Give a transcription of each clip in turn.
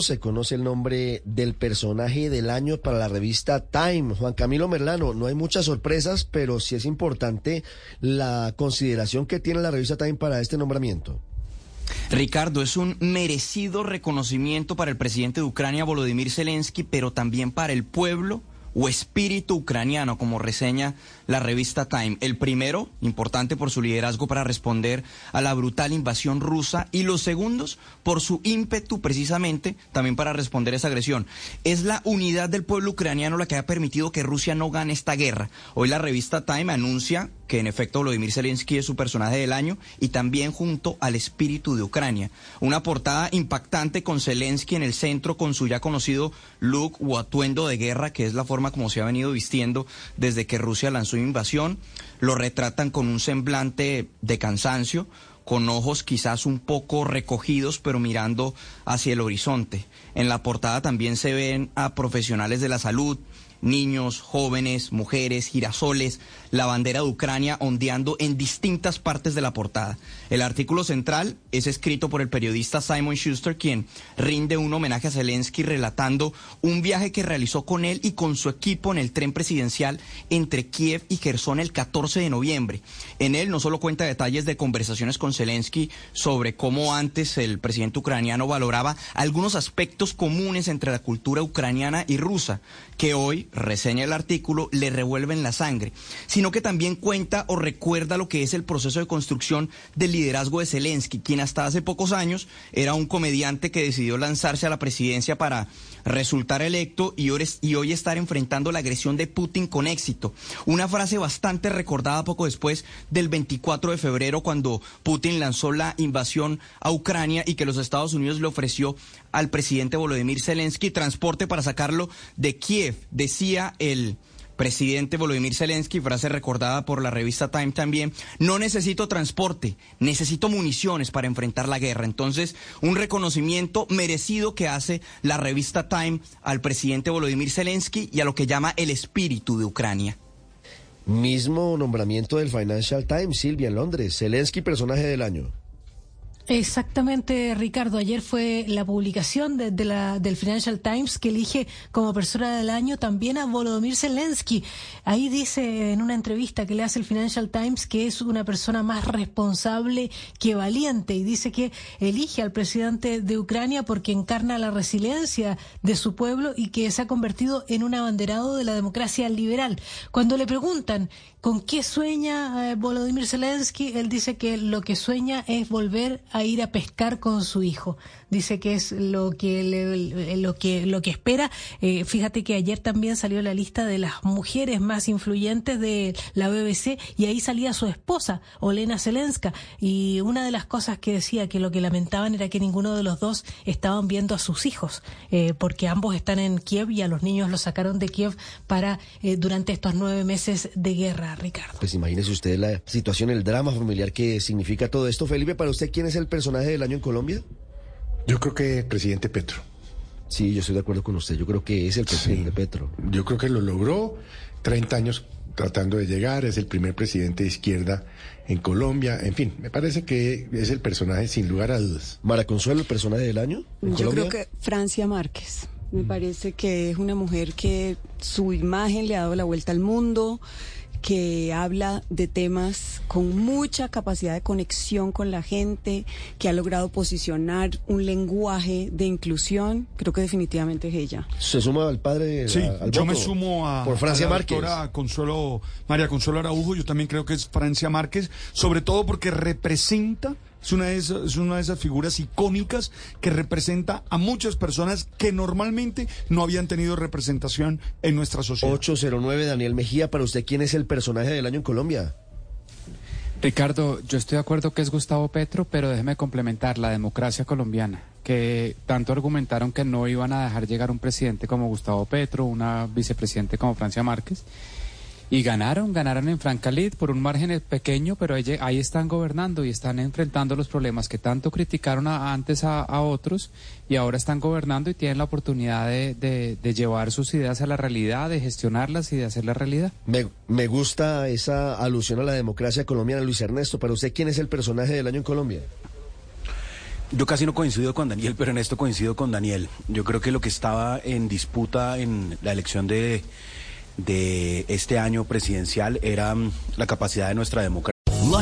Se conoce el nombre del personaje del año para la revista Time. Juan Camilo Merlano, no hay muchas sorpresas, pero sí es importante la consideración que tiene la revista Time para este nombramiento. Ricardo, es un merecido reconocimiento para el presidente de Ucrania, Volodymyr Zelensky, pero también para el pueblo o espíritu ucraniano, como reseña la revista Time. El primero, importante por su liderazgo para responder a la brutal invasión rusa, y los segundos, por su ímpetu precisamente también para responder a esa agresión. Es la unidad del pueblo ucraniano la que ha permitido que Rusia no gane esta guerra. Hoy la revista Time anuncia que en efecto Volodymyr Zelensky es su personaje del año y también junto al espíritu de Ucrania. Una portada impactante con Zelensky en el centro con su ya conocido look o atuendo de guerra, que es la forma como se ha venido vistiendo desde que Rusia lanzó invasión. Lo retratan con un semblante de cansancio, con ojos quizás un poco recogidos, pero mirando hacia el horizonte. En la portada también se ven a profesionales de la salud, niños, jóvenes, mujeres, girasoles, la bandera de Ucrania ondeando en distintas partes de la portada. El artículo central es escrito por el periodista Simon Schuster, quien rinde un homenaje a Zelensky relatando un viaje que realizó con él y con su equipo en el tren presidencial entre Kiev y Gerson el 14 de noviembre. En él no solo cuenta detalles de conversaciones con Zelensky sobre cómo antes el presidente ucraniano valoraba algunos aspectos comunes entre la cultura ucraniana y rusa, que hoy, reseña el artículo, le revuelven la sangre, sino que también cuenta o recuerda lo que es el proceso de construcción del liderazgo de Zelensky, quien hasta hace pocos años era un comediante que decidió lanzarse a la presidencia para resultar electo y hoy, y hoy estar enfrentando la agresión de Putin con éxito. Una frase bastante recordada poco después del 24 de febrero cuando Putin lanzó la invasión a Ucrania y que los Estados Unidos le ofreció al presidente Volodymyr Zelensky transporte para sacarlo de Kiev, decía el presidente Volodymyr Zelensky, frase recordada por la revista Time también, no necesito transporte, necesito municiones para enfrentar la guerra. Entonces, un reconocimiento merecido que hace la revista Time al presidente Volodymyr Zelensky y a lo que llama el espíritu de Ucrania. Mismo nombramiento del Financial Times, Silvia, en Londres. Zelensky, personaje del año. Exactamente, Ricardo. Ayer fue la publicación de, de la, del Financial Times que elige como persona del año también a Volodymyr Zelensky. Ahí dice en una entrevista que le hace el Financial Times que es una persona más responsable que valiente y dice que elige al presidente de Ucrania porque encarna la resiliencia de su pueblo y que se ha convertido en un abanderado de la democracia liberal. Cuando le preguntan con qué sueña eh, Volodymyr Zelensky, él dice que lo que sueña es volver a ir a pescar con su hijo. Dice que es lo que le- lo que lo que espera. Eh, fíjate que ayer también salió la lista de las mujeres más influyentes de la BBC y ahí salía su esposa, Olena Zelenska, y una de las cosas que decía que lo que lamentaban era que ninguno de los dos estaban viendo a sus hijos, eh, porque ambos están en Kiev y a los niños los sacaron de Kiev para eh, durante estos nueve meses de guerra, Ricardo. Pues imagínese usted la situación, el drama familiar que significa todo esto. Felipe, para usted, ¿quién es el personaje del año en Colombia? Yo creo que el presidente Petro. Sí, yo estoy de acuerdo con usted. Yo creo que es el presidente Petro. Yo creo que lo logró. 30 años tratando de llegar. Es el primer presidente de izquierda en Colombia. En fin, me parece que es el personaje sin lugar a dudas. Mara Consuelo, el personaje del año. en Yo Colombia? creo que Francia Márquez. Me parece que es una mujer que su imagen le ha dado la vuelta al mundo, que habla de temas con mucha capacidad de conexión con la gente, que ha logrado posicionar un lenguaje de inclusión. Creo que definitivamente es ella. Se suma al padre. Sí, a- al yo me sumo a, Por Francia a la Márquez. doctora Consuelo, María Consuelo Araujo, yo también creo que es Francia Márquez, sobre todo porque representa, es una, de esas, es una de esas figuras icónicas que representa a muchas personas que normalmente no habían tenido representación en nuestra sociedad. 809, Daniel Mejía, para usted, ¿quién es el personaje del año en Colombia? Ricardo, yo estoy de acuerdo que es Gustavo Petro, pero déjeme complementar la democracia colombiana. que tanto argumentaron que no iban a dejar llegar un presidente como Gustavo Petro, una vicepresidente como Francia Márquez. Y ganaron, ganaron en Francalit por un margen pequeño, pero ahí, ahí, están gobernando y están enfrentando los problemas que tanto criticaron a, antes a, a, otros y ahora están gobernando y tienen la oportunidad de, de, de, llevar sus ideas a la realidad, de gestionarlas y de hacerla realidad. Me, me gusta esa alusión a la democracia colombiana, Luis Ernesto. Para usted, ¿quién es el personaje del año en Colombia? Yo casi no coincido con Daniel, pero en esto coincido con Daniel. Yo creo que lo que estaba en disputa en la elección de, de este año presidencial era la capacidad de nuestra democracia.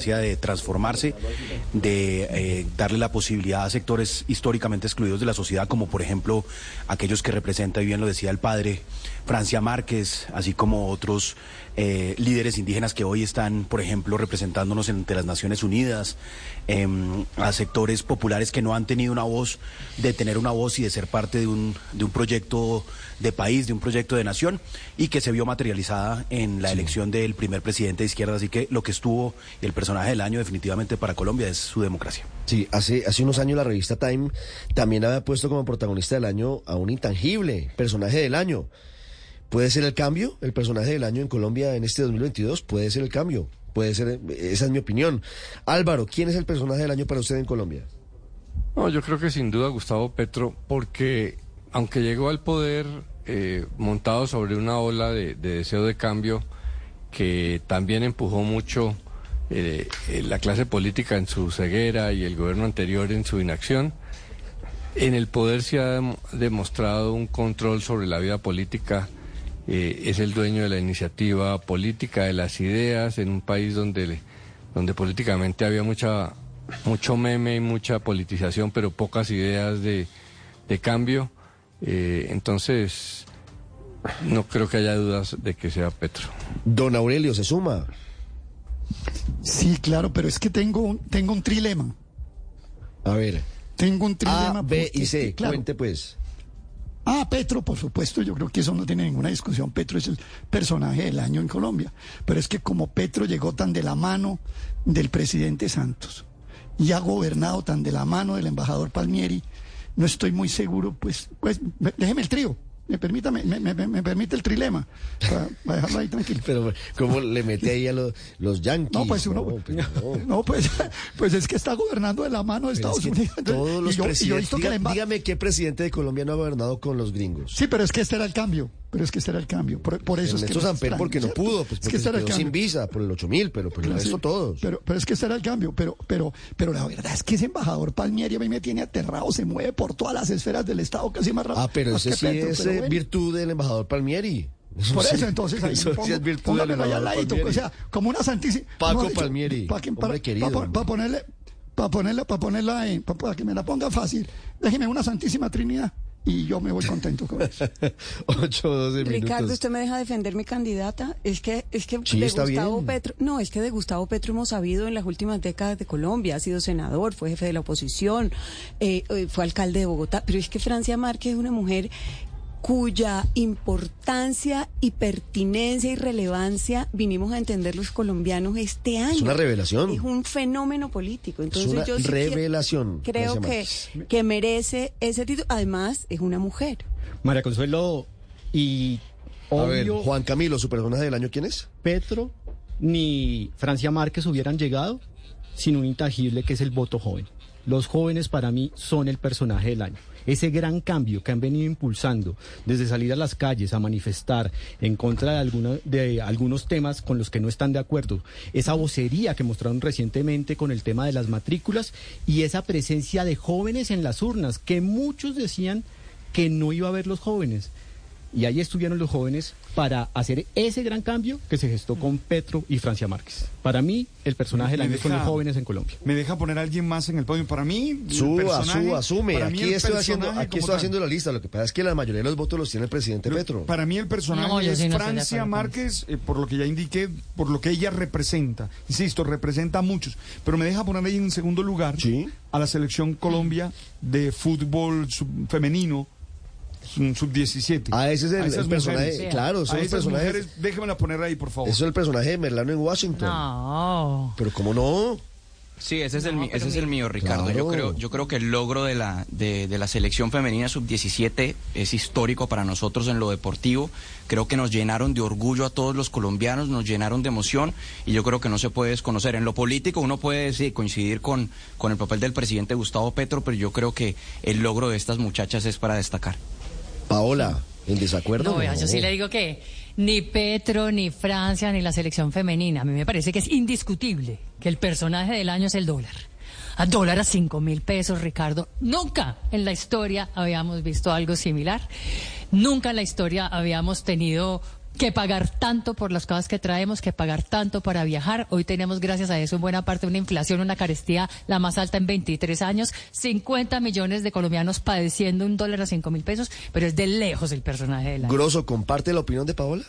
De transformarse, de eh, darle la posibilidad a sectores históricamente excluidos de la sociedad, como por ejemplo aquellos que representa, y bien lo decía el padre, Francia Márquez, así como otros eh, líderes indígenas que hoy están, por ejemplo, representándonos entre las Naciones Unidas, eh, a sectores populares que no han tenido una voz, de tener una voz y de ser parte de un, de un proyecto de país, de un proyecto de nación, y que se vio materializada en la sí. elección del primer presidente de izquierda. Así que lo que estuvo el personaje del año definitivamente para Colombia es su democracia. Sí, hace, hace unos años la revista Time también había puesto como protagonista del año a un intangible, personaje del año. ¿Puede ser el cambio? ¿El personaje del año en Colombia en este 2022? Puede ser el cambio. Puede ser, esa es mi opinión. Álvaro, ¿quién es el personaje del año para usted en Colombia? No, yo creo que sin duda Gustavo Petro, porque aunque llegó al poder eh, montado sobre una ola de, de, deseo de cambio que también empujó mucho eh, la clase política en su ceguera y el gobierno anterior en su inacción, en el poder se ha demostrado un control sobre la vida política eh, es el dueño de la iniciativa política, de las ideas, en un país donde, donde políticamente había mucha, mucho meme y mucha politización, pero pocas ideas de, de cambio. Eh, entonces, no creo que haya dudas de que sea Petro. Don Aurelio, ¿se suma? Sí, claro, pero es que tengo, tengo un trilema. A ver. Tengo un trilema. A, B y C, claro, cuente pues. Ah, Petro, por supuesto, yo creo que eso no tiene ninguna discusión. Petro es el personaje del año en Colombia. Pero es que como Petro llegó tan de la mano del presidente Santos y ha gobernado tan de la mano del embajador Palmieri, no estoy muy seguro, pues, pues déjeme el trío. Me, permítame, me, me, me, permite el trilema para, para, dejarlo ahí tranquilo. Pero, ¿cómo le mete ahí a los, los yanquis? No, pues uno. No, pues, no. no pues, pues, es que está gobernando de la mano de Estados es que Unidos. Todos los y yo, presidentes. y yo Diga, que dígame qué presidente de Colombia no ha gobernado con los gringos. Sí, pero es que este era el cambio. Pero es que este era el cambio. Por, por eso Ernesto es que. Samper porque no pudo, pues es que este era el sin visa por el 8000, pero por el resto todos. Pero, pero es que este era el cambio. Pero, pero, pero la verdad es que ese embajador Palmieri a mí me tiene aterrado, se mueve por todas las esferas del Estado casi más rápido. Ah, pero ese sí Petro, es pero bueno. virtud del embajador Palmieri. Por eso, sí, entonces ahí eso pongo, sí es virtud del embajador ladito, o sea, como una santísima. Paco no, Palmieri, pa' que- hombre para, querido, para, ponerle, para ponerla, para ponerla en, para, que me la ponga fácil, déjeme una santísima trinidad y yo me voy contento con eso. 8 o 12 minutos. Ricardo, ¿usted me deja defender mi candidata? Es que, es que Sí, de está Gustavo bien. Petro, no, es que de Gustavo Petro hemos sabido en las últimas décadas de Colombia, ha sido senador, fue jefe de la oposición, eh, eh, fue alcalde de Bogotá, pero es que Francia Márquez es una mujer cuya importancia y pertinencia y relevancia vinimos a entender los colombianos este año. Es una revelación. Es un fenómeno político. Entonces una yo sí que- revelación, creo que, que merece ese título. Además, es una mujer. María Consuelo y A ver, Juan Camilo, ¿su personaje del año quién es? Petro ni Francia Márquez hubieran llegado sin un intangible que es el voto joven. Los jóvenes para mí son el personaje del año. Ese gran cambio que han venido impulsando desde salir a las calles a manifestar en contra de, alguna- de algunos temas con los que no están de acuerdo, esa vocería que mostraron recientemente con el tema de las matrículas y esa presencia de jóvenes en las urnas que muchos decían que no iba a haber los jóvenes. Y ahí estuvieron los jóvenes para hacer ese gran cambio que se gestó con Petro y Francia Márquez. Para mí, el personaje del son los jóvenes en Colombia. ¿Me deja poner a alguien más en el podio? Para mí, el Suba, personaje- suba, asume. para Aquí estoy haciendo, aquí estoy haciendo la lista. Lo que pasa es que la mayoría de los votos los tiene el presidente Petro. Para mí el personaje No, es sí no Francia Márquez, eh, por lo que ya indiqué, por lo que ella representa. Insisto, representa a muchos. Pero me deja poner ahí en segundo lugar a la selección Colombia de fútbol femenino. Un Sub-17. Ah, ese es el- personaje, mujeres. claro, son a los esas personajes- mujeres, déjemela poner ahí, por favor. Eso es el personaje de Merlano en Washington. No. Pero ¿cómo no? Sí, ese es el, No, ese es el mío, Ricardo. Yo creo, yo creo que el logro de la, de, de la selección femenina sub-17 es histórico para nosotros en lo deportivo. Creo que nos llenaron de orgullo a todos los colombianos, nos llenaron de emoción y yo creo que no se puede desconocer. En lo político uno puede sí, coincidir con, con el papel del presidente Gustavo Petro, pero yo creo que el logro de estas muchachas es para destacar. Paola, ¿en desacuerdo? No, vea, yo sí le digo que ni Petro, ni Francia, ni la selección femenina. A mí me parece que es indiscutible que el personaje del año es el dólar. A dólar a cinco mil pesos, Ricardo. Nunca en la historia habíamos visto algo similar. Nunca en la historia habíamos tenido que pagar tanto por las cosas que traemos, que pagar tanto para viajar. Hoy tenemos, gracias a eso, en buena parte una inflación, una carestía la más alta en 23 años. 50 millones de colombianos padeciendo un dólar a cinco mil pesos, pero es de lejos el personaje del año. Grosso, ¿comparte la opinión de Paola?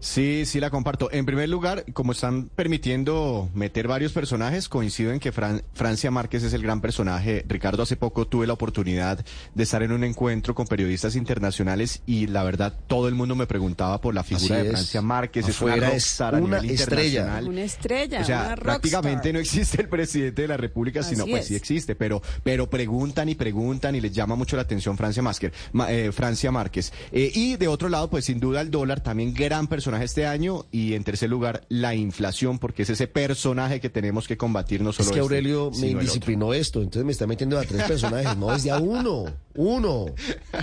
Sí, sí la comparto. En primer lugar, como están permitiendo meter varios personajes, coincido en que Fran- Francia Márquez es el gran personaje. Ricardo, hace poco tuve la oportunidad de estar en un encuentro con periodistas internacionales y la verdad todo el mundo me preguntaba por la figura Así de es. Francia Márquez. Afuera es una es rockstar a una nivel estrella. Una estrella, O sea, una prácticamente no existe el presidente de la República, sino Así pues es. sí existe, pero, pero preguntan y preguntan y les llama mucho la atención Francia Márquez. Eh, Francia Márquez. Eh, y de otro lado, pues sin duda el dólar, también gran personaje este año. Y en tercer lugar, la inflación, porque es ese personaje que tenemos que combatir no solo Es que este, Aurelio me indisciplinó esto, entonces me está metiendo a tres personajes. No, es de a uno. Uno.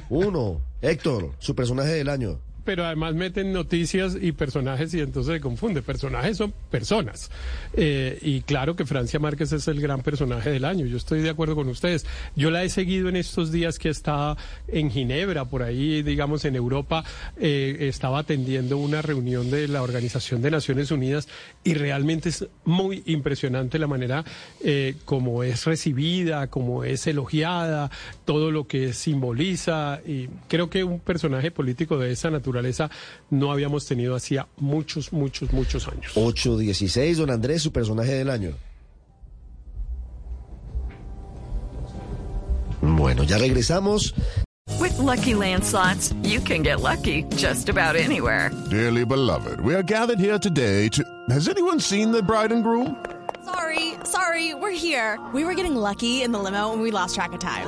Uno. Héctor, su personaje del año. Pero además meten noticias y personajes y entonces se confunde. Personajes son personas. Eh, y claro que Francia Márquez es el gran personaje del año. Yo estoy de acuerdo con ustedes. Yo la he seguido en estos días que está en Ginebra, por ahí, digamos, en Europa. Eh, estaba atendiendo una reunión de la Organización de Naciones Unidas y realmente es muy impresionante la manera eh, como es recibida, como es elogiada, todo lo que simboliza. Y creo que un personaje político de esa naturaleza no habíamos tenido hacía muchos, muchos, muchos años. 816, don Andrés, su personaje del año. Bueno, ya regresamos. With Lucky Land slots, you can get lucky just about anywhere. Dearly beloved, we are gathered here today to. Has anyone seen the bride and groom? Sorry, sorry, we're here. We were getting lucky in the limo and we lost track of time.